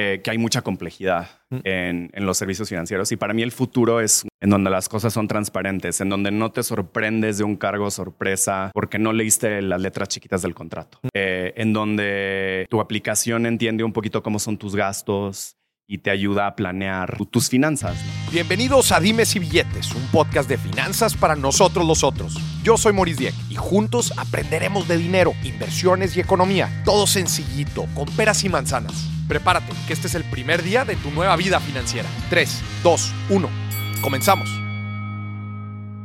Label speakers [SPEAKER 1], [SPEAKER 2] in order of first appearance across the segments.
[SPEAKER 1] eh, que hay mucha complejidad mm. en, en, los servicios financieros. Y para mí el futuro es en donde las cosas son transparentes, en donde no te sorprendes de un cargo sorpresa porque no leíste las letras chiquitas del contrato, mm. eh, en donde tu aplicación entiende un poquito cómo son tus gastos, y te ayuda a planear tus finanzas.
[SPEAKER 2] Bienvenidos a Dimes y Billetes, un podcast de finanzas para nosotros los otros. Yo soy Maurice Dieck y juntos aprenderemos de dinero, inversiones y economía. Todo sencillito, con peras y manzanas. Prepárate, que este es el primer día de tu nueva vida financiera. 3, 2, 1. Comenzamos.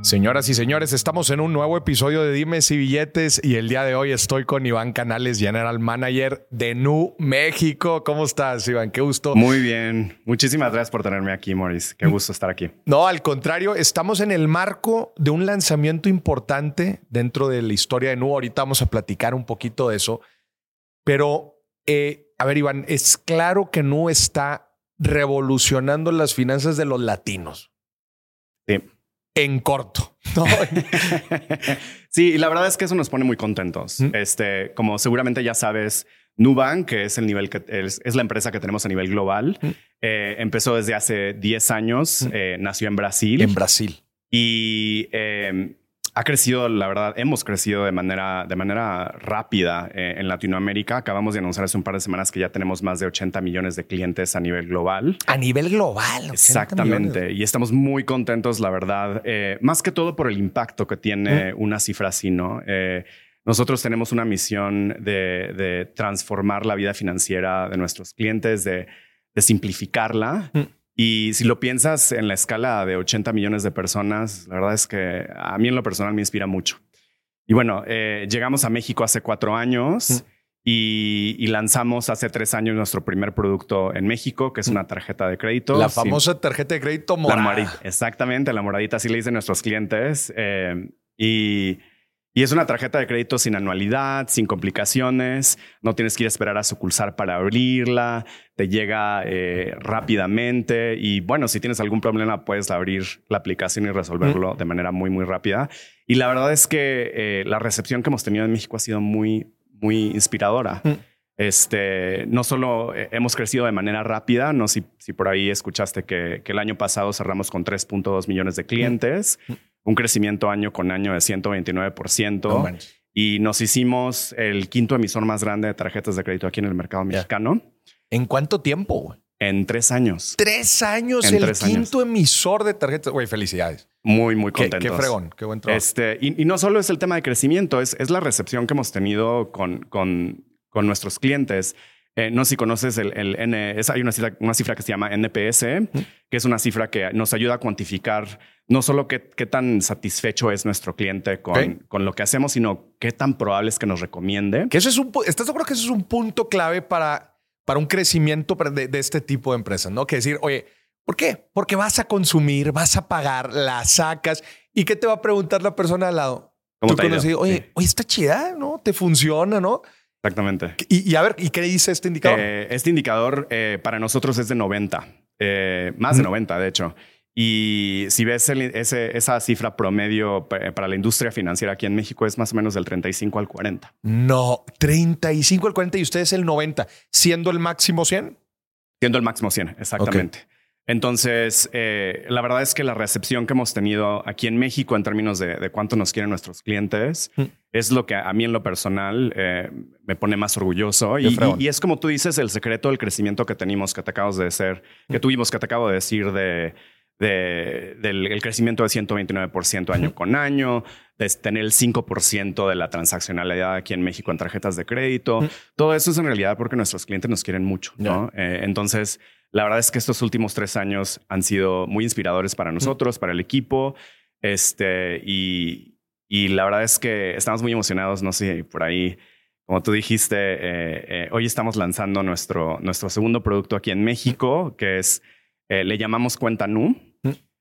[SPEAKER 2] Señoras y señores, estamos en un nuevo episodio de Dimes y Billetes y el día de hoy estoy con Iván Canales, General Manager de Nu México. ¿Cómo estás, Iván? Qué gusto.
[SPEAKER 1] Muy bien. Muchísimas gracias por tenerme aquí, Maurice. Qué gusto estar aquí.
[SPEAKER 2] No, al contrario, estamos en el marco de un lanzamiento importante dentro de la historia de Nu. Ahorita vamos a platicar un poquito de eso. Pero, eh, a ver, Iván, es claro que Nu está revolucionando las finanzas de los latinos.
[SPEAKER 1] Sí
[SPEAKER 2] en corto.
[SPEAKER 1] sí, y la verdad es que eso nos pone muy contentos. Este, como seguramente ya sabes, Nubank, que es el nivel que es, la empresa que tenemos a nivel global, eh, empezó desde hace 10 años, eh, nació en Brasil.
[SPEAKER 2] En Brasil.
[SPEAKER 1] Y em, ha crecido, la verdad, hemos crecido de manera, de manera rápida eh, en Latinoamérica. Acabamos de anunciar hace un par de semanas que ya tenemos más de 80 millones de clientes a nivel global.
[SPEAKER 2] A nivel global.
[SPEAKER 1] Exactamente. Y estamos muy contentos, la verdad, eh, más que todo por el impacto que tiene una cifra así, ¿no? Eh, nosotros tenemos una misión de, transformar la vida financiera de nuestros clientes, de, simplificarla. Y si lo piensas en la escala de 80 millones de personas, la verdad es que a mí en lo personal me inspira mucho. Y bueno, eh, llegamos a México hace cuatro años y, lanzamos hace tres años nuestro primer producto en México, que es una tarjeta de crédito.
[SPEAKER 2] La famosa tarjeta de crédito morada.
[SPEAKER 1] exactamente, la moradita, así le dicen nuestros clientes. Eh, y y es una tarjeta de crédito sin anualidad, sin complicaciones, no tienes que ir a esperar a sucursar para abrirla, te llega eh, rápidamente. Y bueno, si tienes algún problema puedes abrir la aplicación y resolverlo de manera muy, muy rápida. Y la verdad es que eh, la recepción que hemos tenido en México ha sido muy, muy inspiradora. Este, no solo eh, hemos crecido de manera rápida, no si, si por ahí escuchaste que, que, el año pasado cerramos con 3.2 millones de clientes un crecimiento año con año de 129%. y nos hicimos el quinto emisor más grande de tarjetas de crédito aquí en el mercado mexicano.
[SPEAKER 2] ¿En cuánto tiempo?
[SPEAKER 1] En tres años.
[SPEAKER 2] Tres años, el quinto emisor de tarjetas. Güey, felicidades.
[SPEAKER 1] Muy, muy contentos.
[SPEAKER 2] Qué, fregón, qué buen trabajo.
[SPEAKER 1] Este, y, no solo es el tema de crecimiento, es, es la recepción que hemos tenido con, con, con nuestros clientes. Eh, no sé si conoces el, el N, hay una cifra, una cifra, que se llama NPS, que es una cifra que nos ayuda a cuantificar no solo qué, qué tan satisfecho es nuestro cliente con, con, lo que hacemos, sino qué tan probable es que nos recomiende.
[SPEAKER 2] Que eso es un, ¿Estás seguro que eso es un punto clave para, para un crecimiento de, de este tipo de empresas? ¿no? Que decir, oye, ¿por qué? Porque vas a consumir, vas a pagar, la sacas y qué te va a preguntar la persona al lado. ¿Cómo te oye, oye, está chida, ¿no? Te funciona, ¿no?
[SPEAKER 1] Exactamente.
[SPEAKER 2] Y, a ver, ¿y qué dice este indicador?
[SPEAKER 1] Eh, este indicador eh, para nosotros es de 90, eh, más de 90 de hecho. Y si ves esa cifra promedio para la industria financiera aquí en México es más o menos del 35 al 40.
[SPEAKER 2] No, 35 al 40 y ustedes el 90, siendo el máximo 100.
[SPEAKER 1] Siendo el máximo 100, exactamente. Entonces, eh, la verdad es que la recepción que hemos tenido aquí en México en términos de, cuánto nos quieren nuestros clientes mm. es lo que a mí en lo personal eh, me pone más orgulloso. Y, es como tú dices, el secreto del crecimiento que tenemos, que te acabas de decir, que mm. tuvimos, que te acabo de decir de, del crecimiento de 129% año con año, de tener el 5% de la transaccionalidad aquí en México en tarjetas de crédito. Mm. Todo eso es en realidad porque nuestros clientes nos quieren mucho. ¿no? Eh, entonces, la verdad es que estos últimos tres años han sido muy inspiradores para nosotros, para el equipo. Este, y, y, la verdad es que estamos muy emocionados. No sé, por ahí, como tú dijiste, eh, eh, hoy estamos lanzando nuestro, nuestro segundo producto aquí en México, que es, eh, le llamamos Cuenta Nu.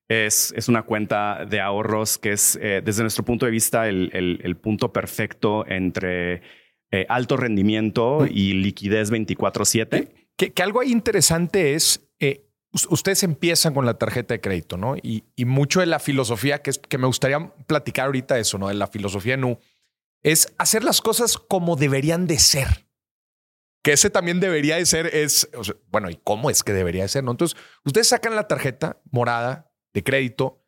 [SPEAKER 1] Es, es, una cuenta de ahorros que es, desde nuestro punto de vista, el, el, el punto perfecto entre alto rendimiento y liquidez 24/7
[SPEAKER 2] que, algo interesante es, eh, ustedes empiezan con la tarjeta de crédito, ¿no? Y, mucho de la filosofía, que, es, que me gustaría platicar ahorita eso, ¿no? De la filosofía NU, es hacer las cosas como deberían de ser. que ese también debería de ser, es, bueno, ¿y cómo es que debería de ser? ¿no? Entonces, ustedes sacan la tarjeta morada de crédito,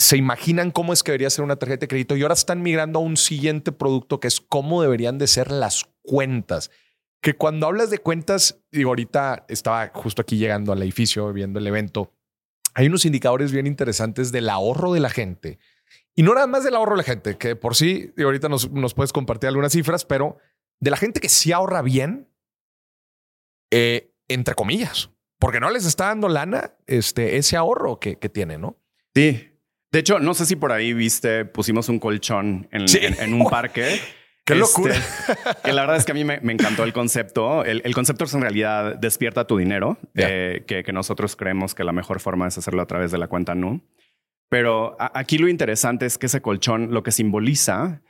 [SPEAKER 2] se imaginan cómo es que debería ser una tarjeta de crédito y ahora están migrando a un siguiente producto que es cómo deberían de ser las cuentas. Que cuando hablas de cuentas, digo, ahorita estaba justo aquí llegando al edificio, viendo el evento, hay unos indicadores bien interesantes del ahorro de la gente. Y no nada más del ahorro de la gente, que por sí, y ahorita nos, nos puedes compartir algunas cifras, pero de la gente que sí ahorra bien, eh, entre comillas, porque no les está dando lana este, ese ahorro que, que tiene, ¿no?
[SPEAKER 1] Sí. De hecho, no sé si por ahí viste, pusimos un colchón en, un parque.
[SPEAKER 2] ¡Qué locura!
[SPEAKER 1] Este, que la verdad es que a mí me, encantó el concepto. El, concepto es en realidad despierta tu dinero, eh, que, que, nosotros creemos que la mejor forma es hacerlo a través de la cuenta NU. Pero aquí lo interesante es que ese colchón lo que simboliza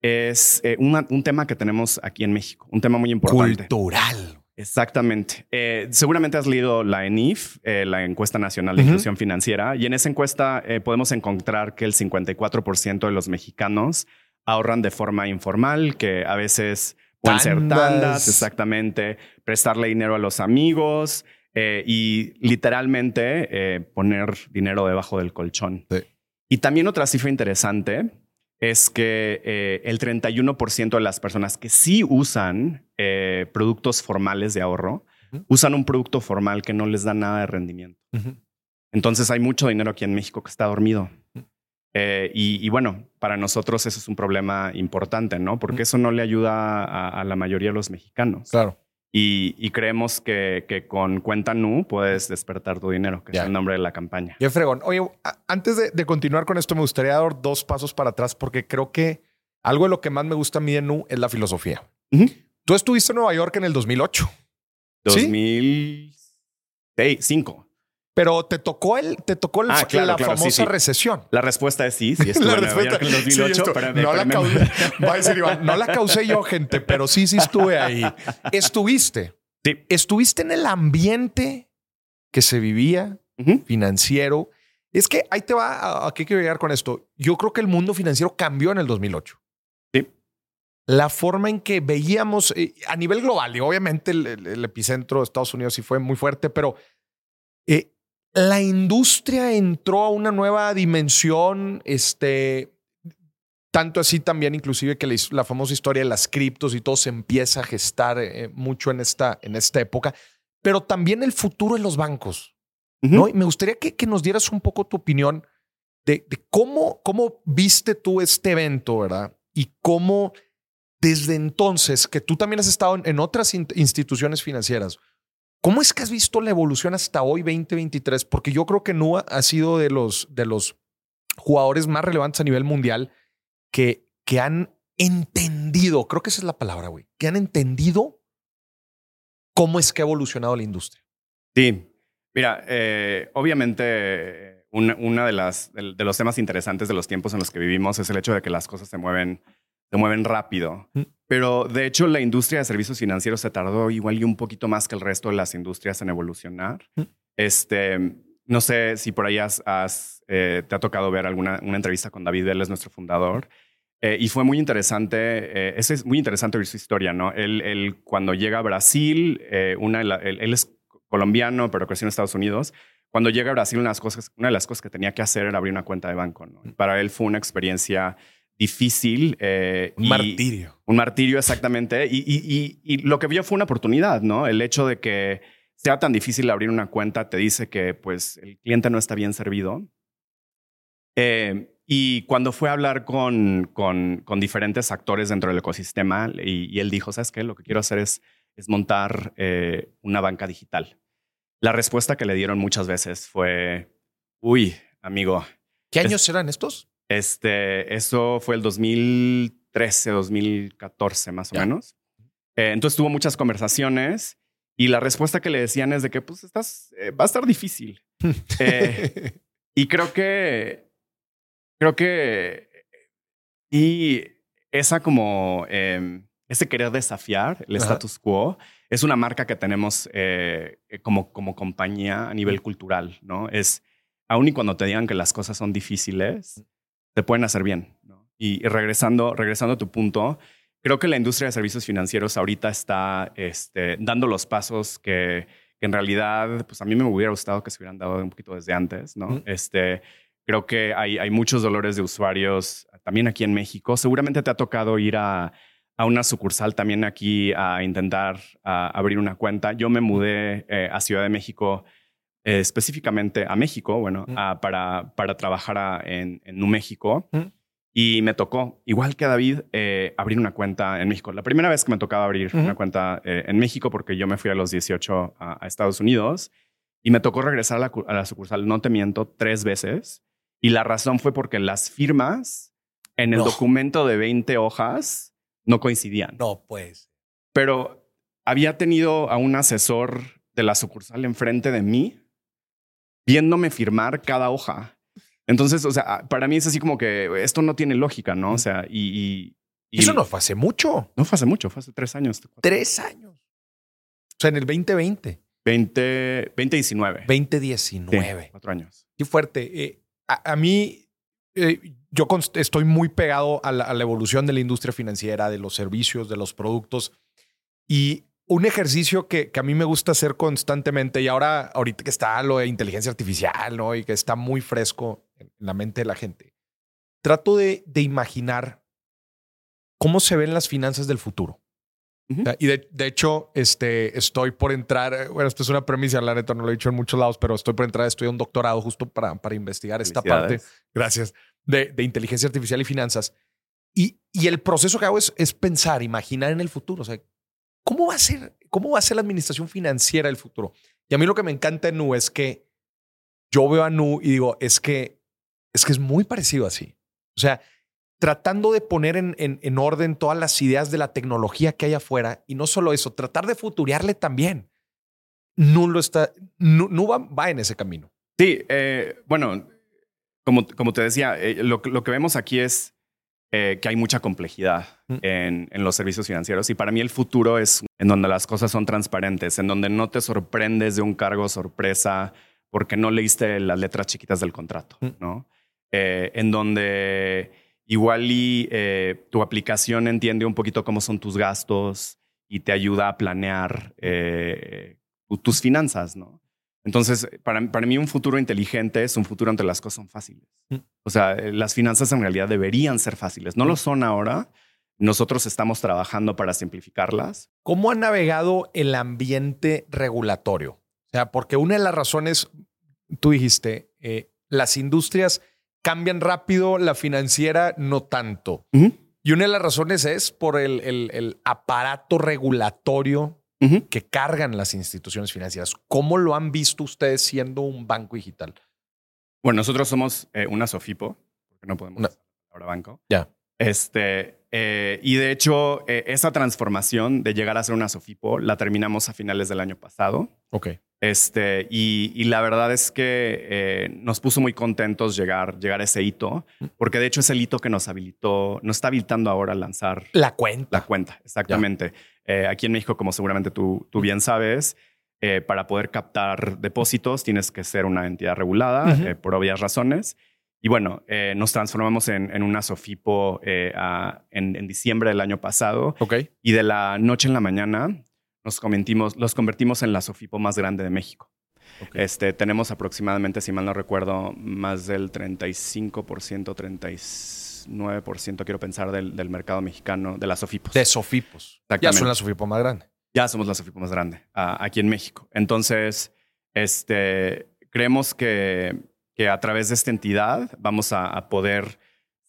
[SPEAKER 1] es eh, un tema que tenemos aquí en México, un tema muy importante.
[SPEAKER 2] Cultural.
[SPEAKER 1] Exactamente. Eh, seguramente has leído la ENIF, eh, la Encuesta Nacional de Inclusión Financiera, y en esa encuesta podemos encontrar que el 54% de los mexicanos ahorran de forma informal, que a veces pueden ser tandas, exactamente, prestarle dinero a los amigos y literalmente poner dinero debajo del colchón. Y también otra cifra interesante es que eh, el 31% de las personas que sí usan eh, productos formales de ahorro, usan un producto formal que no les da nada de rendimiento. Entonces hay mucho dinero aquí en México que está dormido. Eh, y, bueno, para nosotros eso es un problema importante, ¿no? Porque eso no le ayuda a, a la mayoría de los mexicanos.
[SPEAKER 2] Claro.
[SPEAKER 1] Y, creemos que, con Cuenta Nu puedes despertar tu dinero, que es el nombre de la campaña.
[SPEAKER 2] Ya fregón. Oye, antes de, continuar con esto, me gustaría dar dos pasos para atrás porque creo que algo de lo que más me gusta a mí de Nu es la filosofía. Tú estuviste en Nueva York en el 2008.
[SPEAKER 1] 2005.
[SPEAKER 2] Pero te tocó el, te tocó ah, la famosa recesión.
[SPEAKER 1] La respuesta es sí, sí en Nueva York en el 2008.
[SPEAKER 2] no, la causé, va a decir Iván, no la causé yo, gente, pero sí, sí estuve ahí. Estuviste.
[SPEAKER 1] Sí.
[SPEAKER 2] Estuviste en el ambiente que se vivía financiero. Es que ahí te va, ¿a qué quiero llegar con esto? Yo creo que el mundo financiero cambió en el 2008.
[SPEAKER 1] Sí.
[SPEAKER 2] La forma en que veíamos eh, a nivel global, y obviamente el, epicentro de Estados Unidos sí fue muy fuerte, pero eh, la industria entró a una nueva dimensión, este, tanto así también inclusive que la, famosa historia de las criptos y todo se empieza a gestar eh, mucho en esta, en esta época, pero también el futuro de los bancos. ¿no? Y me gustaría que, que, nos dieras un poco tu opinión de, cómo, cómo viste tú este evento, ¿verdad? Y cómo desde entonces, que tú también has estado en, otras instituciones financieras, ¿Cómo es que has visto la evolución hasta hoy, 2023? Porque yo creo que Nua ha sido de los, de los jugadores más relevantes a nivel mundial que, que han entendido, creo que esa es la palabra, güey, que han entendido cómo es que ha evolucionado la industria.
[SPEAKER 1] Sí, mira, eh, obviamente uno de, las, de, los temas interesantes de los tiempos en los que vivimos es el hecho de que las cosas se mueven se mueven rápido. Mm. Pero de hecho la industria de servicios financieros se tardó igual y un poquito más que el resto de las industrias en evolucionar. Mm. Este, no sé si por ahí has, eh, te ha tocado ver alguna una entrevista con David, él es nuestro fundador. Eh, y fue muy interesante, eh, es muy interesante oír su historia, ¿no? Él, cuando llega a Brasil, una, él, es colombiano, pero creció en Estados Unidos. Cuando llega a Brasil, una de las cosas, una de las cosas que tenía que hacer era abrir una cuenta de banco. ¿no? Mm. Para él fue una experiencia difícil.
[SPEAKER 2] Eh, un martirio.
[SPEAKER 1] Un martirio, exactamente. Y, lo que vio fue una oportunidad, ¿no? El hecho de que sea tan difícil abrir una cuenta te dice que pues el cliente no está bien servido. Eh, y cuando fue a hablar con, con, diferentes actores dentro del ecosistema, y, él dijo, ¿sabes qué? Lo que quiero hacer es, es montar eh, una banca digital. La respuesta que le dieron muchas veces fue, uy, amigo.
[SPEAKER 2] ¿Qué años eran estos?
[SPEAKER 1] Este, eso fue el 2013, 2014 más o menos. Eh, entonces tuvo muchas conversaciones y la respuesta que le decían es de que pues estás, eh, va a estar difícil. Eh, y creo que, creo que, y esa como, em, ese querer desafiar el status quo es una marca que tenemos como, como compañía a nivel cultural, ¿no? Es, aun y cuando te digan que las cosas son difíciles, te pueden hacer bien. Y, regresando, regresando a tu punto, creo que la industria de servicios financieros ahorita está este, dando los pasos que, en realidad, pues a mí me hubiera gustado que se hubieran dado un poquito desde antes, ¿no? Este, creo que hay, hay muchos dolores de usuarios también aquí en México. Seguramente te ha tocado ir a, a una sucursal también aquí a intentar abrir una cuenta. Yo me mudé eh, a Ciudad de México, eh, específicamente a México, bueno, para, para trabajar en, en New México. Y me tocó, igual que a David, eh, abrir una cuenta en México. La primera vez que me tocaba abrir una cuenta eh, en México, porque yo me fui a los 18 a, Estados Unidos y me tocó regresar a la, a la, sucursal, no te miento, tres veces. Y la razón fue porque las firmas en el documento de 20 hojas no coincidían.
[SPEAKER 2] No, pues.
[SPEAKER 1] Pero había tenido a un asesor de la sucursal enfrente de mí viéndome firmar cada hoja. Entonces, o sea, para mí es así como que esto no tiene lógica, ¿no? O sea, y...
[SPEAKER 2] Eso no fue hace mucho.
[SPEAKER 1] No fue hace mucho, fue hace tres años.
[SPEAKER 2] Tres años. O sea, en el 2020.
[SPEAKER 1] 20, 2019.
[SPEAKER 2] 2019.
[SPEAKER 1] cuatro años.
[SPEAKER 2] Qué fuerte. Eh, a, mí, eh, yo estoy muy pegado a la, evolución de la industria financiera, de los servicios, de los productos. Y un ejercicio que, a mí me gusta hacer constantemente, y ahora, ahorita que está lo de inteligencia artificial, ¿no? Y que está muy fresco en la mente de la gente, trato de, imaginar cómo se ven las finanzas del futuro. Y de, hecho, este, estoy por entrar, bueno, esto es una premisa, la neta no lo he dicho en muchos lados, pero estoy por entrar, estoy un doctorado justo para, para investigar esta parte. Gracias. De, inteligencia artificial y finanzas. Y, y el proceso que hago es, es pensar, imaginar en el futuro. O sea, ¿cómo va a ser, cómo va a ser la administración financiera del futuro? Y a mí lo que me encanta en Nu es que yo veo a Nu y digo, es que es que es muy parecido así. O sea, tratando de poner en, en, orden todas las ideas de la tecnología que hay afuera y no solo eso, tratar de futurearle también. No lo está, no, va, en ese camino.
[SPEAKER 1] Sí, eh, bueno, como, como te decía, eh, lo, lo, que vemos aquí es eh, que hay mucha complejidad mm. en, en, los servicios financieros y para mí el futuro es en donde las cosas son transparentes, en donde no te sorprendes de un cargo sorpresa porque no leíste las letras chiquitas del contrato, mm. ¿no? Eh, en donde igual y eh, tu aplicación entiende un poquito cómo son tus gastos y te ayuda a planear eh, tus finanzas, ¿no? Entonces, para, para mí un futuro inteligente es un futuro donde las cosas son fáciles. Mm. O sea, las finanzas en realidad deberían ser fáciles. No lo mm. son ahora. Nosotros estamos trabajando para simplificarlas.
[SPEAKER 2] ¿Cómo ha navegado el ambiente regulatorio? O sea, porque una de las razones, tú dijiste, las industrias cambian rápido, la financiera no tanto. Y una de las razones es por el, el, aparato regulatorio que cargan las instituciones financieras. ¿Cómo lo han visto ustedes siendo un banco digital?
[SPEAKER 1] Bueno, nosotros somos eh, una Sofipo, porque no podemos ahora banco.
[SPEAKER 2] Ya.
[SPEAKER 1] Este, eh, y de hecho, eh, esa transformación de llegar a ser una Sofipo la terminamos a finales del año pasado.
[SPEAKER 2] Ok.
[SPEAKER 1] Este, y, la verdad es que eh, nos puso muy contentos llegar, llegar a ese hito, porque de hecho es el hito que nos habilitó, nos está habilitando ahora a lanzar
[SPEAKER 2] la cuenta.
[SPEAKER 1] La cuenta, exactamente. aquí en México, como seguramente tú, tú bien sabes, para poder captar depósitos tienes que ser una entidad regulada por obvias razones. Y bueno, eh, nos transformamos en, una Sofipo eh, en, diciembre del año pasado.
[SPEAKER 2] Ok.
[SPEAKER 1] Y de la noche en la mañana nos convertimos, los convertimos en la Sofipo más grande de México. Este, tenemos aproximadamente, si mal no recuerdo, más del 35%, 39%, quiero pensar, del, del mercado mexicano, de las Sofipos.
[SPEAKER 2] De Sofipos. Ya son la Sofipo más grande.
[SPEAKER 1] Ya somos la Sofipo más grande aquí en México. Entonces, este, creemos que que a través de esta entidad vamos a, poder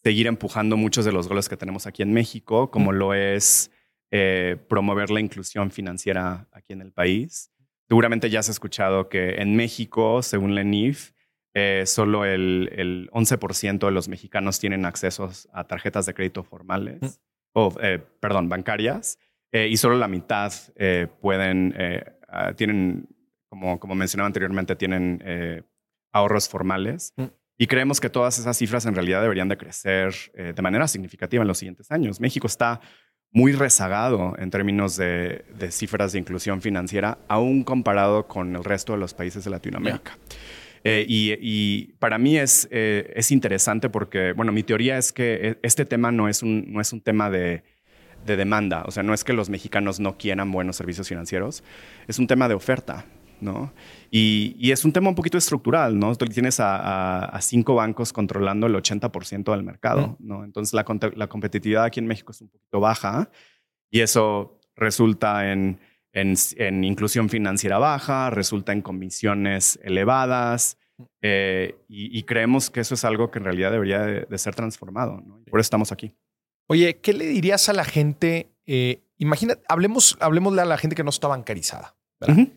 [SPEAKER 1] seguir empujando muchos de los goles que tenemos aquí en México, como lo es eh, promover la inclusión financiera aquí en el país. Seguramente ya has escuchado que en México, según la ENIF, eh, solo el, 11% de los mexicanos tienen acceso a tarjetas de crédito formales, o, eh, perdón, bancarias, y solo la mitad pueden, ah, tienen, como, como mencionaba anteriormente, tienen ahorros formales. Mm. Y creemos que todas esas cifras en realidad deberían de crecer eh, de manera significativa en los siguientes años. México está muy rezagado en términos de, cifras de inclusión financiera, aún comparado con el resto de los países de Latinoamérica. Eh, y, para mí es, eh, es interesante porque, bueno, mi teoría es que este tema no es un, no es un tema de, de demanda. O sea, no es que los mexicanos no quieran buenos servicios financieros, es un tema de oferta. ¿No? Y, es un tema un poquito estructural, ¿no? Tú tienes a, cinco bancos controlando el 80% del mercado, ¿no? Entonces la, la, competitividad aquí en México es un poquito baja y eso resulta en, en, inclusión financiera baja, resulta en comisiones elevadas eh, y, creemos que eso es algo que en realidad debería de, ser transformado, ¿no? Por eso estamos aquí.
[SPEAKER 2] Oye, ¿qué le dirías a la gente? Eh, imagina, hablemos, hablemosle a la gente que no está bancarizada, ¿verdad?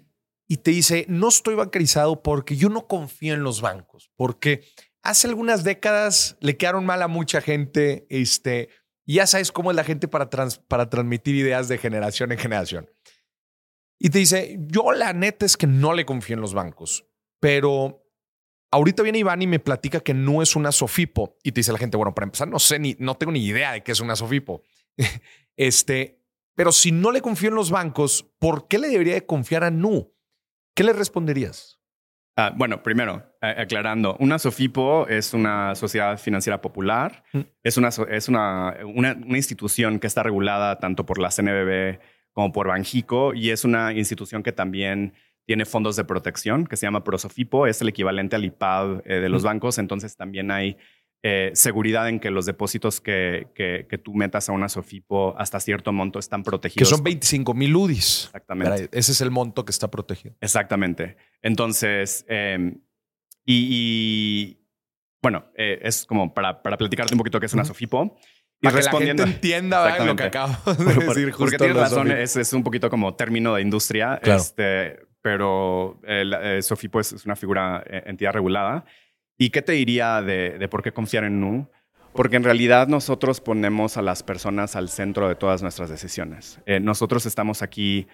[SPEAKER 2] Y te dice, no estoy bancarizado porque yo no confío en los bancos, porque hace algunas décadas le quedaron mal a mucha gente, este, y ya sabes cómo es la gente para, para transmitir ideas de generación en generación. Y te dice, yo la neta es que no le confío en los bancos, pero ahorita viene Iván y me platica que no es una Sofipo. Y te dice la gente, bueno, para empezar, no sé ni, no tengo ni idea de qué es una Sofipo. este, pero si no le confío en los bancos, ¿por qué le debería de confiar a Nu? ¿Qué le responderías?
[SPEAKER 1] Ah, bueno, primero, aclarando, una SOFIPO es una sociedad financiera popular, mm. es, una, es una, una, institución que está regulada tanto por la CNBB como por Banjico y es una institución que también tiene fondos de protección que se llama ProSofipo, es el equivalente al IPAD eh, de los mm. bancos, entonces también hay eh, seguridad en que los depósitos que, que, tú metas a una SOFIPO hasta cierto monto están protegidos.
[SPEAKER 2] Que son 25 mil UDIs.
[SPEAKER 1] Exactamente.
[SPEAKER 2] Ese es el monto que está protegido.
[SPEAKER 1] Exactamente. Entonces, em, y, bueno, eh, es como para, para platicarte un poquito qué es una SOFIPO.
[SPEAKER 2] Y para respondiendo, que la gente entienda lo que acabo de decir.
[SPEAKER 1] porque tienes razón, es, es, un poquito como término de industria, este, pero el, SOFIPO es, es una figura, entidad regulada. ¿Y qué te diría de, por qué confiar en Nu? Porque en realidad nosotros ponemos a las personas al centro de todas nuestras decisiones. Eh, nosotros estamos aquí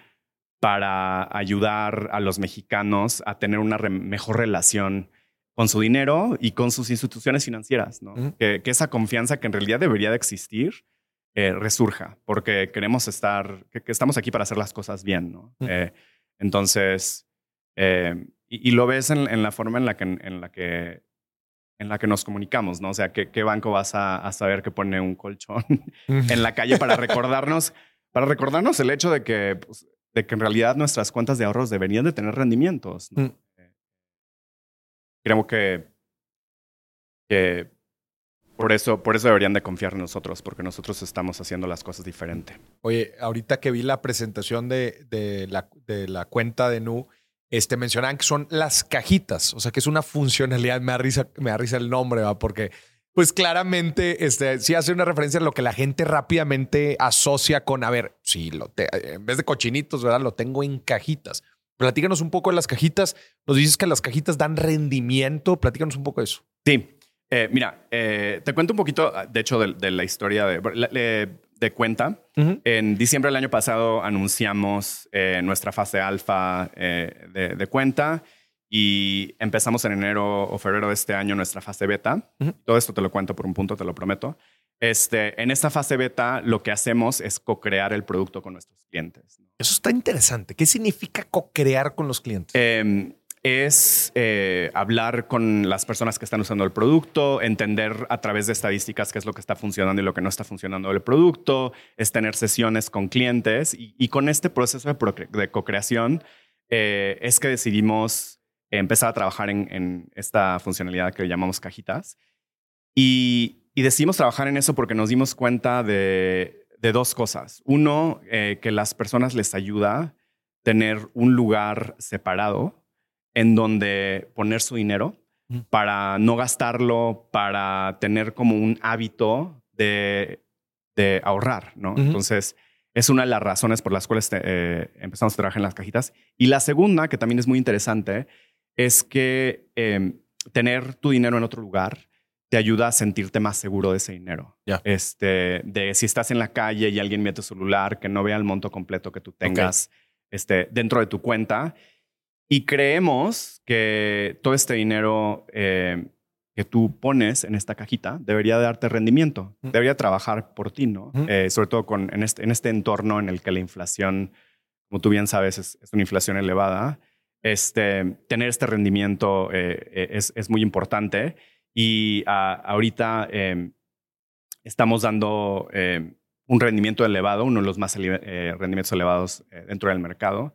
[SPEAKER 1] para ayudar a los mexicanos a tener una mejor relación con su dinero y con sus instituciones financieras, que, esa confianza que en realidad debería de existir eh, resurja, porque queremos estar, que, estamos aquí para hacer las cosas bien, eh, entonces, y, lo ves en, la forma en la que, en la que en la que nos comunicamos, ¿no? O sea, ¿qué, banco vas a, saber que pone un colchón en la calle para recordarnos, para recordarnos el hecho de que, pues, de que en realidad nuestras cuentas de ahorros deberían de tener rendimientos? ¿no? Mm. Creo que, que por eso, por eso deberían de confiar en nosotros, porque nosotros estamos haciendo las cosas diferente.
[SPEAKER 2] Oye, ahorita que vi la presentación de, de, la, de la cuenta de Nu, este, mencionaban que son las cajitas, o sea, que es una funcionalidad, me da risa, me da risa el nombre, ¿va? porque pues claramente este, sí hace una referencia a lo que la gente rápidamente asocia con, a ver, sí, lo en vez de cochinitos, ¿verdad? Lo tengo en cajitas. Platícanos un poco de las cajitas. Nos dices que las cajitas dan rendimiento. Platícanos un poco de eso.
[SPEAKER 1] Sí. Eh, mira, eh, te cuento un poquito, de hecho, de, la historia de de cuenta. En diciembre del año pasado anunciamos eh, nuestra fase alfa eh, de, cuenta y empezamos en enero o febrero de este año nuestra fase beta. Todo esto te lo cuento por un punto, te lo prometo. Este, en esta fase beta lo que hacemos es co-crear el producto con nuestros clientes.
[SPEAKER 2] Eso está interesante. ¿Qué significa co-crear con los clientes?
[SPEAKER 1] Em, es eh, hablar con las personas que están usando el producto, entender a través de estadísticas qué es lo que está funcionando y lo que no está funcionando del producto, es tener sesiones con clientes y, con este proceso de, co-creación eh, es que decidimos empezar a trabajar en, esta funcionalidad que llamamos cajitas y, decidimos trabajar en eso porque nos dimos cuenta de, dos cosas. Uno, eh, que las personas les ayuda tener un lugar separado en donde poner su dinero para no gastarlo, para tener como un hábito de, ahorrar, ¿no? Entonces, es una de las razones por las cuales eh, empezamos a trabajar en las cajitas. Y la segunda, que también es muy interesante, es que em, tener tu dinero en otro lugar te ayuda a sentirte más seguro de ese dinero. Este, de si estás en la calle y alguien mete tu celular, que no vea el monto completo que tú tengas este, dentro de tu cuenta y creemos que todo este dinero eh, que tú pones en esta cajita debería darte rendimiento, debería trabajar por ti, ¿no? Eh, sobre todo con, en, este, en este entorno en el que la inflación, como tú bien sabes, es, una inflación elevada. Este, tener este rendimiento eh, es, es, muy importante y ahorita em, estamos dando un rendimiento elevado, uno de los más rendimientos elevados dentro del mercado.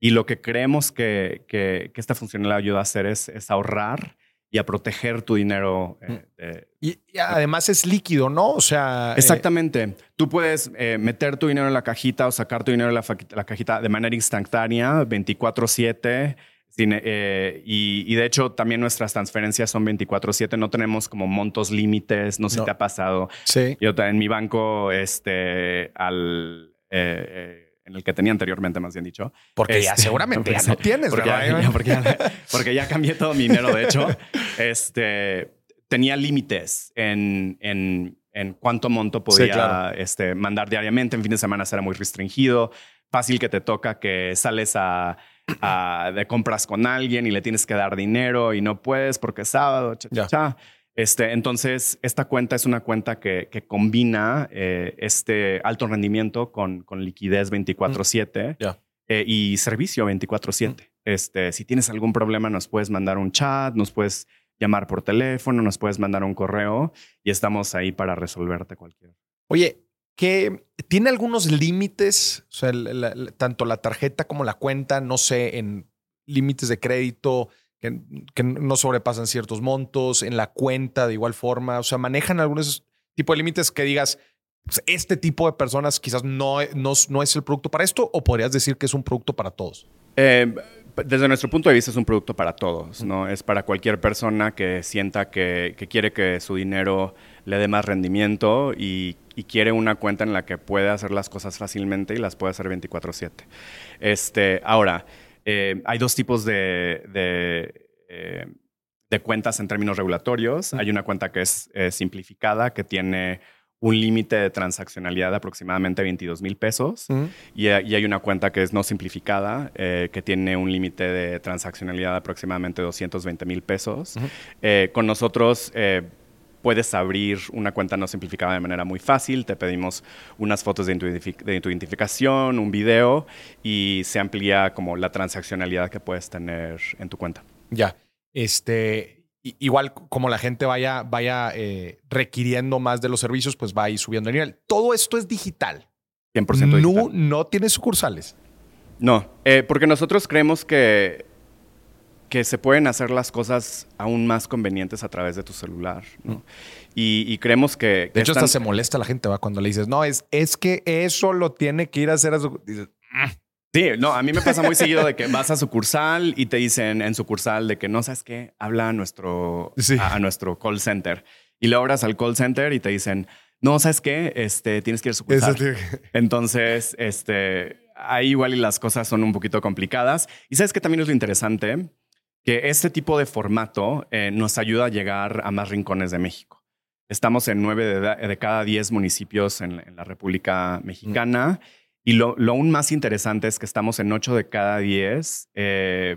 [SPEAKER 1] Y lo que creemos que, que, esta funcionalidad ayuda a hacer es, es ahorrar y a proteger tu dinero.
[SPEAKER 2] Mm. y, además es líquido, ¿no? O sea.
[SPEAKER 1] Exactamente. Tú puedes meter tu dinero en la cajita o sacar tu dinero en la, la cajita de manera instantánea, 24-7. Eh, y, de hecho, también nuestras transferencias son 24-7. No tenemos como montos límites. No sé si te ha pasado.
[SPEAKER 2] Sí.
[SPEAKER 1] Yo en mi banco, este, al. Eh, eh, en el que tenía anteriormente, más bien dicho.
[SPEAKER 2] Porque ya este, seguramente ya no tienes,
[SPEAKER 1] porque ya, porque, ya, cambié todo mi dinero, de hecho. este, tenía límites en, en, en, cuánto monto podía este, mandar diariamente. En fin de semana era muy restringido. Fácil que te toca que sales a de compras con alguien y le tienes que dar dinero y no puedes porque es sábado, cha, Este, entonces, esta cuenta es una cuenta que, que combina eh, este alto rendimiento con, con liquidez 24/7 mm. eh, y servicio 24/7. Mm. Este, si tienes algún problema, nos puedes mandar un chat, nos puedes llamar por teléfono, nos puedes mandar un correo y estamos ahí para resolverte cualquier.
[SPEAKER 2] Oye, que tiene algunos límites, o sea, tanto la tarjeta como la cuenta, no sé, en límites de crédito que, no sobrepasan ciertos montos, en la cuenta de igual forma, o sea, manejan algunos tipos de límites que digas, pues, este tipo de personas quizás no, no, no, es el producto para esto, o podrías decir que es un producto para todos.
[SPEAKER 1] Eh, desde nuestro punto de vista es un producto para todos, ¿no? Es para cualquier persona que sienta que, que quiere que su dinero le dé más rendimiento y, quiere una cuenta en la que puede hacer las cosas fácilmente y las puede hacer 24/7. Este, ahora, eh, hay dos tipos de, eh, de, cuentas en términos regulatorios. Hay una cuenta que es simplificada, que tiene un límite de transaccionalidad de aproximadamente 22 mil pesos y, hay una cuenta que es no simplificada eh, que tiene un límite de transaccionalidad de aproximadamente 220 mil pesos. con nosotros puedes abrir una cuenta no simplificada de manera muy fácil. Te pedimos unas fotos de, tu identificación, un video y se amplía como la transaccionalidad que puedes tener en tu cuenta.
[SPEAKER 2] Ya. Este, igual como la gente vaya, vaya eh, requiriendo más de los servicios, pues va a ir subiendo el nivel. Todo esto es digital.
[SPEAKER 1] 100% digital.
[SPEAKER 2] No, no tiene sucursales.
[SPEAKER 1] No, eh, porque nosotros creemos que que se pueden hacer las cosas aún más convenientes a través de tu celular, ¿no? Mm. Y, creemos que...
[SPEAKER 2] de hecho, hasta se molesta la gente, ¿va? Cuando le dices, no, es, es que eso lo tiene que ir a hacer a su...
[SPEAKER 1] Mm". Sí, no, a mí me pasa muy seguido de que vas a sucursal y te dicen en sucursal de que no sabes qué, habla a nuestro, a, nuestro call center. Y le obras al call center y te dicen, no, ¿sabes qué? Este, tienes que ir a sucursal. Entonces, este, ahí igual y las cosas son un poquito complicadas. Y sabes que también es lo interesante que este tipo de formato eh, nos ayuda a llegar a más rincones de México. Estamos en nueve de, cada diez municipios en, la República Mexicana y lo, aún más interesante es que estamos en ocho de cada diez eh,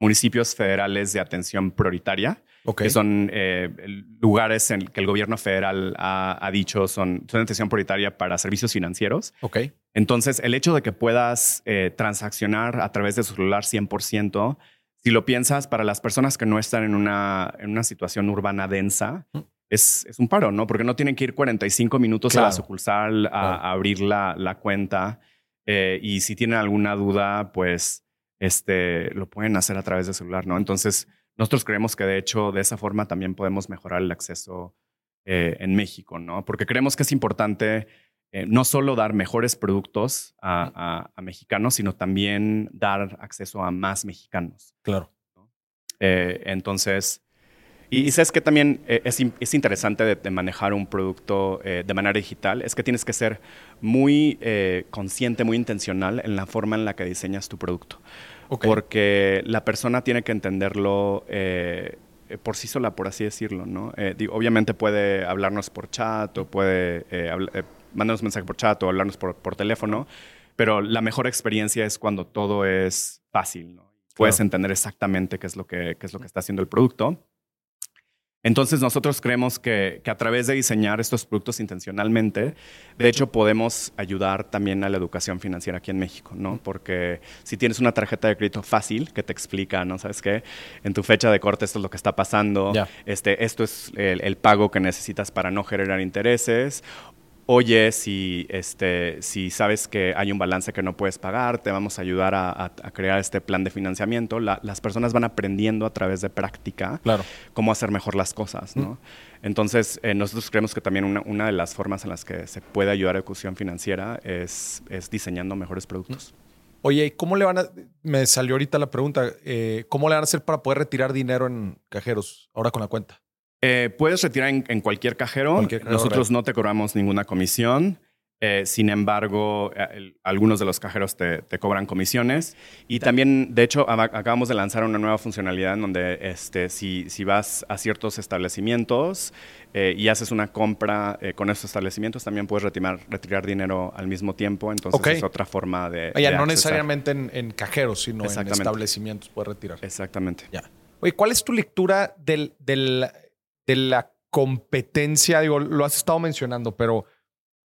[SPEAKER 1] municipios federales de atención prioritaria, que son eh, lugares en que el gobierno federal ha, dicho son, son de atención prioritaria para servicios financieros.
[SPEAKER 2] Okay.
[SPEAKER 1] Entonces, el hecho de que puedas transaccionar a través de su celular 100%, si lo piensas, para las personas que no están en una, en una situación urbana densa, es, es, un paro, ¿no? Porque no tienen que ir 45 minutos a la sucursal a, abrir la, la cuenta. Eh, y si tienen alguna duda, pues este, lo pueden hacer a través del celular, ¿no? Entonces, nosotros creemos que de hecho de esa forma también podemos mejorar el acceso eh, en México, ¿no? Porque creemos que es importante eh, no solo dar mejores productos a, mexicanos, sino también dar acceso a más mexicanos.
[SPEAKER 2] Claro.
[SPEAKER 1] Eh, entonces, y, sabes que también eh, es, interesante de, manejar un producto de manera digital, es que tienes que ser muy consciente, muy intencional en la forma en la que diseñas tu producto. Porque la persona tiene que entenderlo por sí sola, por así decirlo, ¿no? obviamente puede hablarnos por chat o puede mandarnos mensaje por chat o hablarnos por, por teléfono, pero la mejor experiencia es cuando todo es fácil, ¿no? Puedes entender exactamente qué es, lo que, qué es lo que está haciendo el producto. Entonces nosotros creemos que, que, a través de diseñar estos productos intencionalmente, de hecho podemos ayudar también a la educación financiera aquí en México, ¿no? Porque si tienes una tarjeta de crédito fácil que te explica, ¿no? ¿Sabes qué? En tu fecha de corte esto es lo que está pasando, este, esto es el, el, pago que necesitas para no generar intereses, oye, si, este, si sabes que hay un balance que no puedes pagar, te vamos a ayudar a, crear este plan de financiamiento. las personas van aprendiendo a través de práctica cómo hacer mejor las cosas. ¿no? Entonces, eh, nosotros creemos que también una, de las formas en las que se puede ayudar a educación financiera es, es diseñando mejores productos.
[SPEAKER 2] Oye, ¿cómo le van a.? Me salió ahorita la pregunta. Eh, ¿Cómo le van a hacer para poder retirar dinero en cajeros ahora con la cuenta?
[SPEAKER 1] Eh, puedes retirar en, cualquier, cajero. Nosotros no te cobramos ninguna comisión. Eh, sin embargo, eh, algunos de los cajeros te, cobran comisiones. Y también, de hecho, acabamos de lanzar una nueva funcionalidad en donde este, si, si vas a ciertos establecimientos y haces una compra con esos establecimientos, también puedes retirar, retirar dinero al mismo tiempo. Entonces es otra forma de...
[SPEAKER 2] Ya, no necesariamente en, cajeros, sino en establecimientos puedes retirar.
[SPEAKER 1] Exactamente.
[SPEAKER 2] Ya. Oye, ¿cuál es tu lectura del, del de la competencia, digo, lo has estado mencionando, pero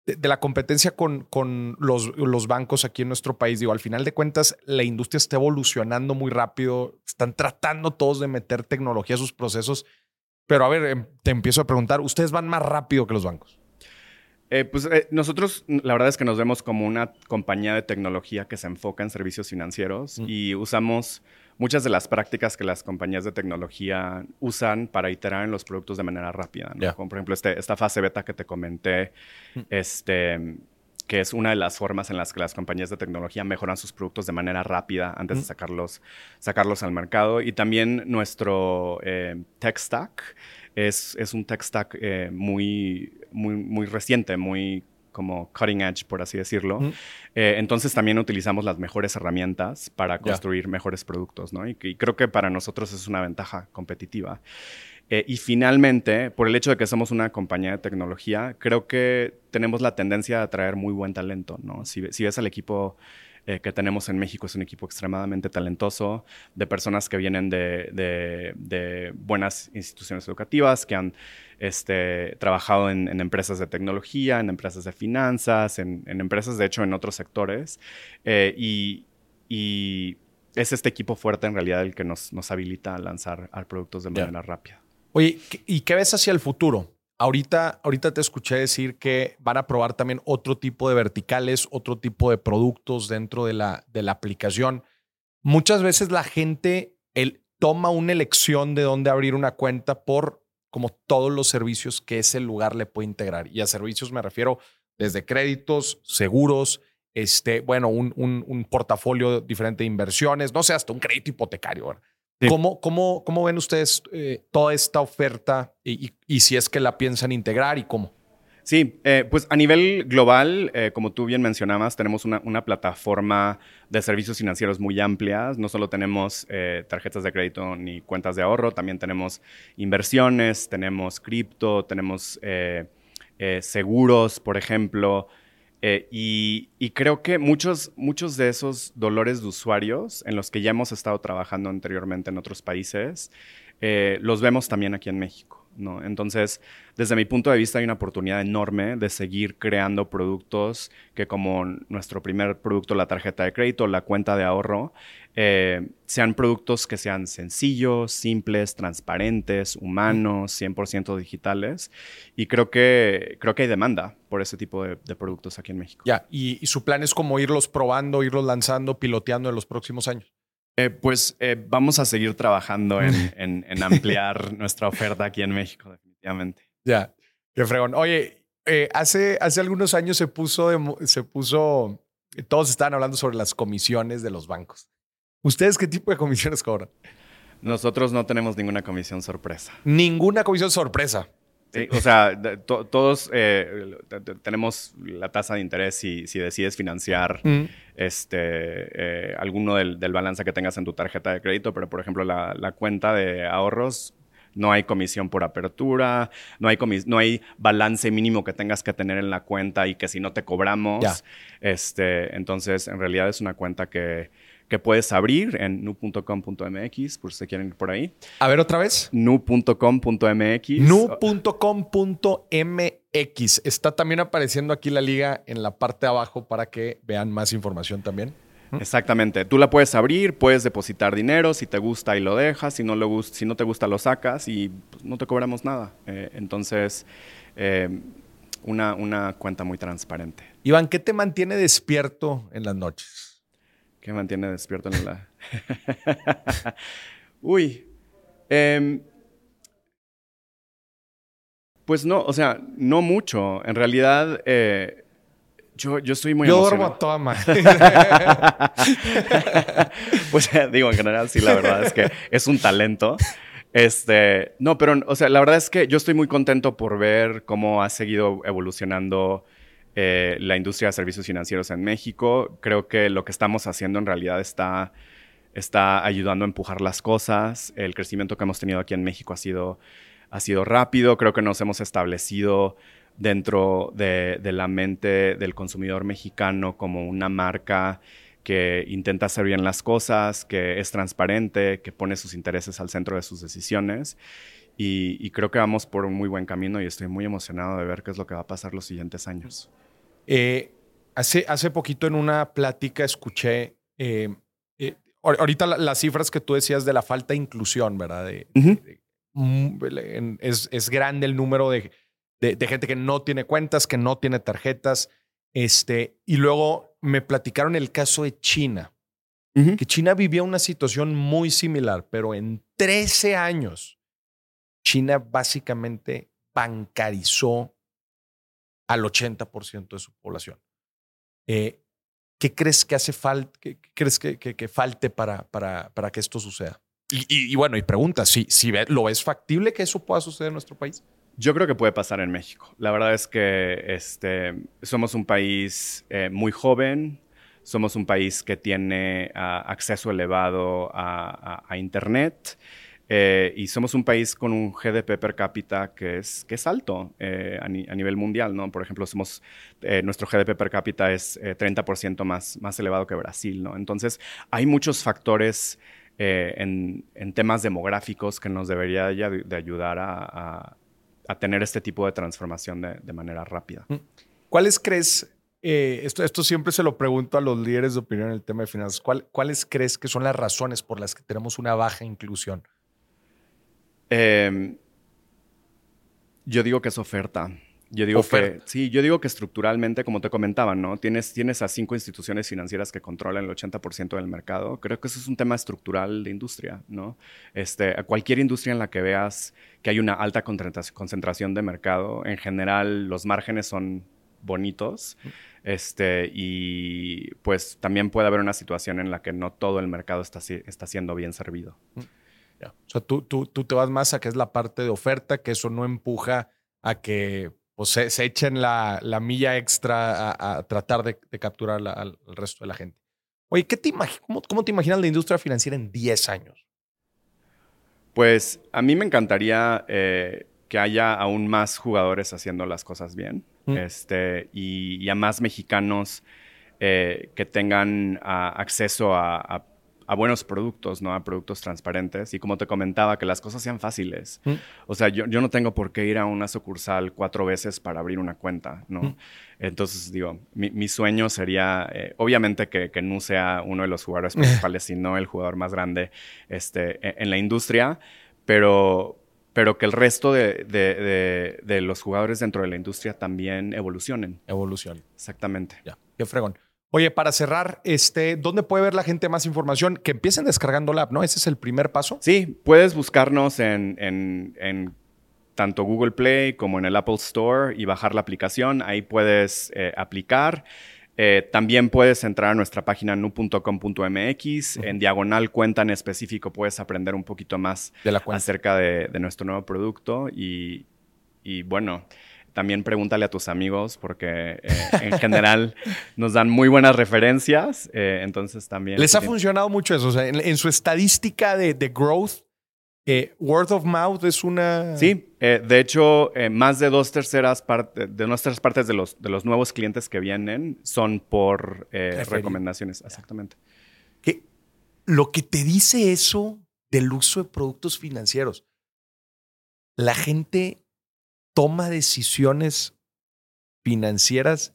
[SPEAKER 2] de, la competencia con, con los, los, bancos aquí en nuestro país, digo, al final de cuentas, la industria está evolucionando muy rápido, están tratando todos de meter tecnología a sus procesos, pero a ver, em, te empiezo a preguntar, ¿ustedes van más rápido que los bancos?
[SPEAKER 1] Eh, pues eh, nosotros la verdad es que nos vemos como una compañía de tecnología que se enfoca en servicios financieros mm. y usamos muchas de las prácticas que las compañías de tecnología usan para iterar en los productos de manera rápida. Como por ejemplo este, esta fase beta que te comenté, mm. este, que es una de las formas en las que las compañías de tecnología mejoran sus productos de manera rápida antes de mm. sacarlos, sacarlos al mercado. Y también nuestro eh, tech stack es, es, un tech stack eh, muy, muy, muy reciente, muy como cutting edge, por así decirlo. Eh, entonces también utilizamos las mejores herramientas para construir mejores productos, ¿no? Y, creo que para nosotros es una ventaja competitiva. Eh, y finalmente, por el hecho de que somos una compañía de tecnología, creo que tenemos la tendencia a atraer muy buen talento, ¿no? Si, si ves al equipo eh, que tenemos en México es un equipo extremadamente talentoso, de personas que vienen de, buenas instituciones educativas, que han este, trabajado en, empresas de tecnología, en empresas de finanzas, en, empresas, de hecho, en otros sectores. Eh, y, es este equipo fuerte en realidad el que nos, habilita a lanzar productos de manera rápida.
[SPEAKER 2] Oye, ¿y qué ves hacia el futuro? Ahorita, ahorita te escuché decir que van a probar también otro tipo de verticales, otro tipo de productos dentro de la, de la aplicación. Muchas veces la gente toma una elección de dónde abrir una cuenta por como todos los servicios que ese lugar le puede integrar. Y a servicios me refiero desde créditos, seguros, este, bueno, un, un, portafolio diferente de inversiones, no sé, hasta un crédito hipotecario. ¿Cómo, cómo, cómo, ven ustedes eh, toda esta oferta y, si es que la piensan integrar y cómo?
[SPEAKER 1] Sí, eh, pues a nivel global, eh, como tú bien mencionabas, tenemos una, una, plataforma de servicios financieros muy amplia. No solo tenemos tarjetas de crédito ni cuentas de ahorro, también tenemos inversiones, tenemos cripto, tenemos seguros, por ejemplo. Eh, y, creo que muchos, muchos de esos dolores de usuarios en los que ya hemos estado trabajando anteriormente en otros países, eh, los vemos también aquí en México. ¿No? Entonces, desde mi punto de vista hay una oportunidad enorme de seguir creando productos que como nuestro primer producto, la tarjeta de crédito, la cuenta de ahorro, eh, sean productos que sean sencillos, simples, transparentes, humanos, 100% digitales. Y creo que, creo que hay demanda por ese tipo de, productos aquí en México.
[SPEAKER 2] Ya, y, su plan es como irlos probando, irlos lanzando, piloteando en los próximos años.
[SPEAKER 1] Eh, pues eh, vamos a seguir trabajando en, ampliar nuestra oferta aquí en México, definitivamente.
[SPEAKER 2] Ya, qué fregón. Oye, hace, hace algunos años se puso, se puso, todos estaban hablando sobre las comisiones de los bancos. ¿Ustedes qué tipo de comisiones cobran?
[SPEAKER 1] Nosotros no tenemos ninguna comisión sorpresa.
[SPEAKER 2] Ninguna comisión sorpresa.
[SPEAKER 1] O sea, todos eh, tenemos la tasa de interés si, si decides financiar mm. este, eh, alguno del, balance que tengas en tu tarjeta de crédito, pero por ejemplo la, cuenta de ahorros no hay comisión por apertura, no hay, no hay balance mínimo que tengas que tener en la cuenta y que si no te cobramos. Este, entonces, en realidad es una cuenta que que puedes abrir en nu.com.mx, por si quieren ir por ahí.
[SPEAKER 2] A ver otra vez.
[SPEAKER 1] nu.com.mx.
[SPEAKER 2] Nu.com.mx. Está también apareciendo aquí la liga en la parte de abajo para que vean más información también.
[SPEAKER 1] Exactamente. Tú la puedes abrir, puedes depositar dinero, si te gusta y lo dejas, si no, lo, si no te gusta lo sacas y pues, no te cobramos nada. Eh, entonces, eh, una, una cuenta muy transparente.
[SPEAKER 2] Iván, ¿qué te mantiene despierto en las noches?
[SPEAKER 1] ¿Qué me mantiene despierto en la... Uy. Em, pues no, o sea, no mucho. En realidad, eh, yo, yo estoy muy
[SPEAKER 2] Yo
[SPEAKER 1] emocionado.
[SPEAKER 2] duermo a
[SPEAKER 1] pues digo, en general sí, la verdad es que es un talento. Este, no, pero, o sea, la verdad es que yo estoy muy contento por ver cómo ha seguido evolucionando eh, la industria de servicios financieros en México. Creo que lo que estamos haciendo en realidad está, está ayudando a empujar las cosas. El crecimiento que hemos tenido aquí en México ha sido, ha sido rápido. Creo que nos hemos establecido dentro de, de la mente del consumidor mexicano como una marca que intenta hacer bien las cosas, que es transparente, que pone sus intereses al centro de sus decisiones. Y, y, creo que vamos por un muy buen camino y estoy muy emocionado de ver qué es lo que va a pasar los siguientes años.
[SPEAKER 2] Eh, hace, hace poquito en una plática escuché, eh, eh, ahorita la, las cifras que tú decías de la falta de inclusión, ¿verdad? De, uh -huh. de, de, en, es, es, grande el número de, de, gente que no tiene cuentas, que no tiene tarjetas. Este, y luego me platicaron el caso de China, uh -huh. que China vivía una situación muy similar, pero en 13 años, China básicamente bancarizó al 80% de su población. Eh, ¿Qué crees que hace falta? ¿Qué crees que, que, falte para, para, para que esto suceda? Y, bueno, y pregunta, si, si ¿lo ves factible que eso pueda suceder en nuestro país?
[SPEAKER 1] Yo creo que puede pasar en México. La verdad es que este, somos un país eh, muy joven, somos un país que tiene uh, acceso elevado a, a Internet. Eh, y somos un país con un GDP per cápita que es, que es alto eh, a, ni, a, nivel mundial, ¿no? Por ejemplo, somos, eh, nuestro GDP per cápita es 30% más, más elevado que Brasil, ¿no? Entonces, hay muchos factores en, temas demográficos que nos debería de, de ayudar a, a, tener este tipo de transformación de, manera rápida.
[SPEAKER 2] ¿Cuáles crees, esto, esto siempre se lo pregunto a los líderes de opinión en el tema de finanzas, ¿cuál, ¿cuáles crees que son las razones por las que tenemos una baja inclusión?
[SPEAKER 1] Eh, yo digo que es oferta. Yo digo oferta. que sí, yo digo que estructuralmente, como te comentaba, ¿no? Tienes, tienes a cinco instituciones financieras que controlan el 80% del mercado. Creo que eso es un tema estructural de industria, ¿no? Este, cualquier industria en la que veas que hay una alta concentración de mercado, en general los márgenes son bonitos. Este, y pues también puede haber una situación en la que no todo el mercado está, está siendo bien servido.
[SPEAKER 2] Yeah. O sea, tú, tú, tú te vas más a que es la parte de oferta, que eso no empuja a que pues, se, se echen la, la, milla extra a, a tratar de, de capturar la, al, al, resto de la gente. Oye, ¿qué te cómo, ¿cómo te imaginas la industria financiera en 10 años?
[SPEAKER 1] Pues a mí me encantaría eh, que haya aún más jugadores haciendo las cosas bien mm. este, y, y, a más mexicanos eh, que tengan a, acceso a, a a buenos productos, ¿no? A productos transparentes. Y como te comentaba, que las cosas sean fáciles. Mm. O sea, yo, yo, no tengo por qué ir a una sucursal cuatro veces para abrir una cuenta, ¿no? Mm. Entonces, digo, mi, mi sueño sería, eh, obviamente, que, que no sea uno de los jugadores principales, sino el jugador más grande este, en, en la industria, pero, pero que el resto de, de, de, de, los jugadores dentro de la industria también evolucionen.
[SPEAKER 2] Evolucionen.
[SPEAKER 1] Exactamente.
[SPEAKER 2] Ya, qué fregón. Oye, para cerrar, este, ¿dónde puede ver la gente más información? Que empiecen descargando la app, ¿no? Ese es el primer paso.
[SPEAKER 1] Sí, puedes buscarnos en, en, en tanto Google Play como en el Apple Store y bajar la aplicación. Ahí puedes eh, aplicar. Eh, también puedes entrar a nuestra página nu.com.mx. Uh -huh. En diagonal cuenta en específico puedes aprender un poquito más
[SPEAKER 2] de
[SPEAKER 1] acerca de, de, nuestro nuevo producto. Y, y bueno, también pregúntale a tus amigos porque eh, en general nos dan muy buenas referencias. Eh, entonces también...
[SPEAKER 2] Les ha funcionado mucho eso. O sea, en, en su estadística de, de growth, eh, word of mouth es una...
[SPEAKER 1] Sí, de hecho, más de dos terceras partes, de terceras partes de los, de los nuevos clientes que vienen son por recomendaciones. Exactamente.
[SPEAKER 2] Que lo que te dice eso del uso de productos financieros, la gente toma decisiones financieras.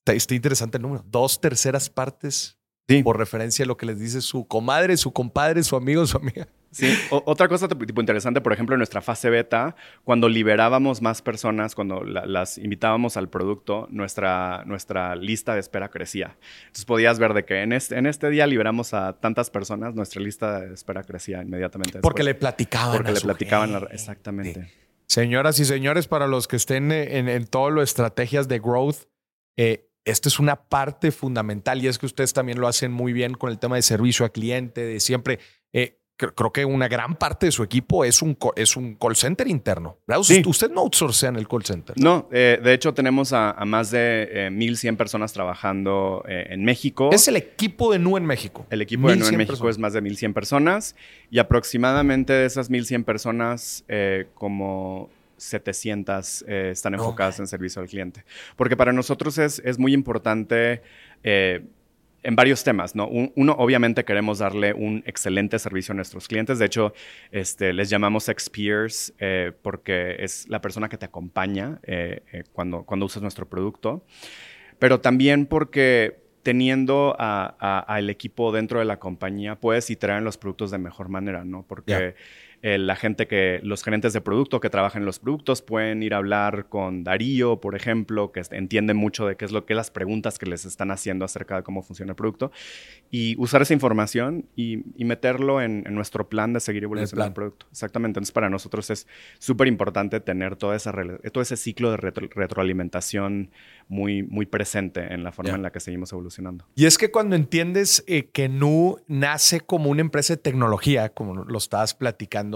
[SPEAKER 2] Está, está, interesante el número. Dos terceras partes
[SPEAKER 1] sí.
[SPEAKER 2] por referencia a lo que les dice su comadre, su compadre, su amigo, su amiga.
[SPEAKER 1] Sí, otra cosa tipo interesante, por ejemplo, en nuestra fase beta, cuando liberábamos más personas, cuando las invitábamos al producto, nuestra, nuestra lista de espera crecía. Entonces podías ver de que en este, en este día liberamos a tantas personas, nuestra lista de espera crecía inmediatamente.
[SPEAKER 2] Porque le platicaban.
[SPEAKER 1] Porque le platicaban, exactamente.
[SPEAKER 2] Señoras y señores, para los que estén en, en todo estrategias de growth, eh, esto es una parte fundamental y es que ustedes también lo hacen muy bien con el tema de servicio a cliente, de siempre. Eh, creo que una gran parte de su equipo es un, es un call center interno. Usted no outsourcea en el call center.
[SPEAKER 1] No, eh, de hecho tenemos a, más de 1.100 personas trabajando en México.
[SPEAKER 2] Es el equipo de Nu en México.
[SPEAKER 1] El equipo de Nu en México es más de 1.100 personas y aproximadamente de esas 1.100 personas, como 700 eh, están enfocadas en servicio al cliente. Porque para nosotros es, es muy importante eh, en varios temas, ¿no? uno, obviamente queremos darle un excelente servicio a nuestros clientes. De hecho, este, les llamamos ex-peers eh, porque es la persona que te acompaña cuando, cuando usas nuestro producto. Pero también porque teniendo al equipo dentro de la compañía, puedes iterar en los productos de mejor manera, ¿no? Porque... Eh, la gente que, los gerentes de producto que trabajan en los productos pueden ir a hablar con Darío, por ejemplo, que entiende mucho de qué es lo que las preguntas que les están haciendo acerca de cómo funciona el producto y usar esa información y, meterlo en, nuestro plan de seguir evolucionando el, producto. Exactamente. Entonces, para nosotros es súper importante tener toda esa, todo ese ciclo de retroalimentación muy, muy presente en la forma en la que seguimos evolucionando.
[SPEAKER 2] Y es que cuando entiendes eh, que Nu nace como una empresa de tecnología, como lo estabas platicando,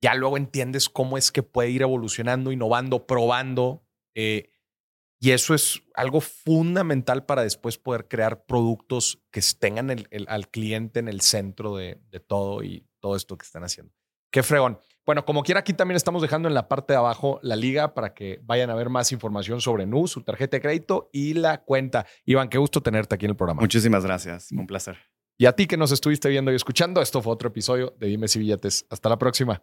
[SPEAKER 2] ya luego entiendes cómo es que puede ir evolucionando, innovando, probando. Eh, y eso es algo fundamental para después poder crear productos que tengan al cliente en el centro de, de todo y todo esto que están haciendo. Qué fregón. Bueno, como quiera, aquí también estamos dejando en la parte de abajo la liga para que vayan a ver más información sobre NU, su tarjeta de crédito y la cuenta. Iván, qué gusto tenerte aquí en el programa.
[SPEAKER 1] Muchísimas gracias. Un placer.
[SPEAKER 2] Y a ti que nos estuviste viendo y escuchando, esto fue otro episodio de Dime si Billetes. Hasta la próxima.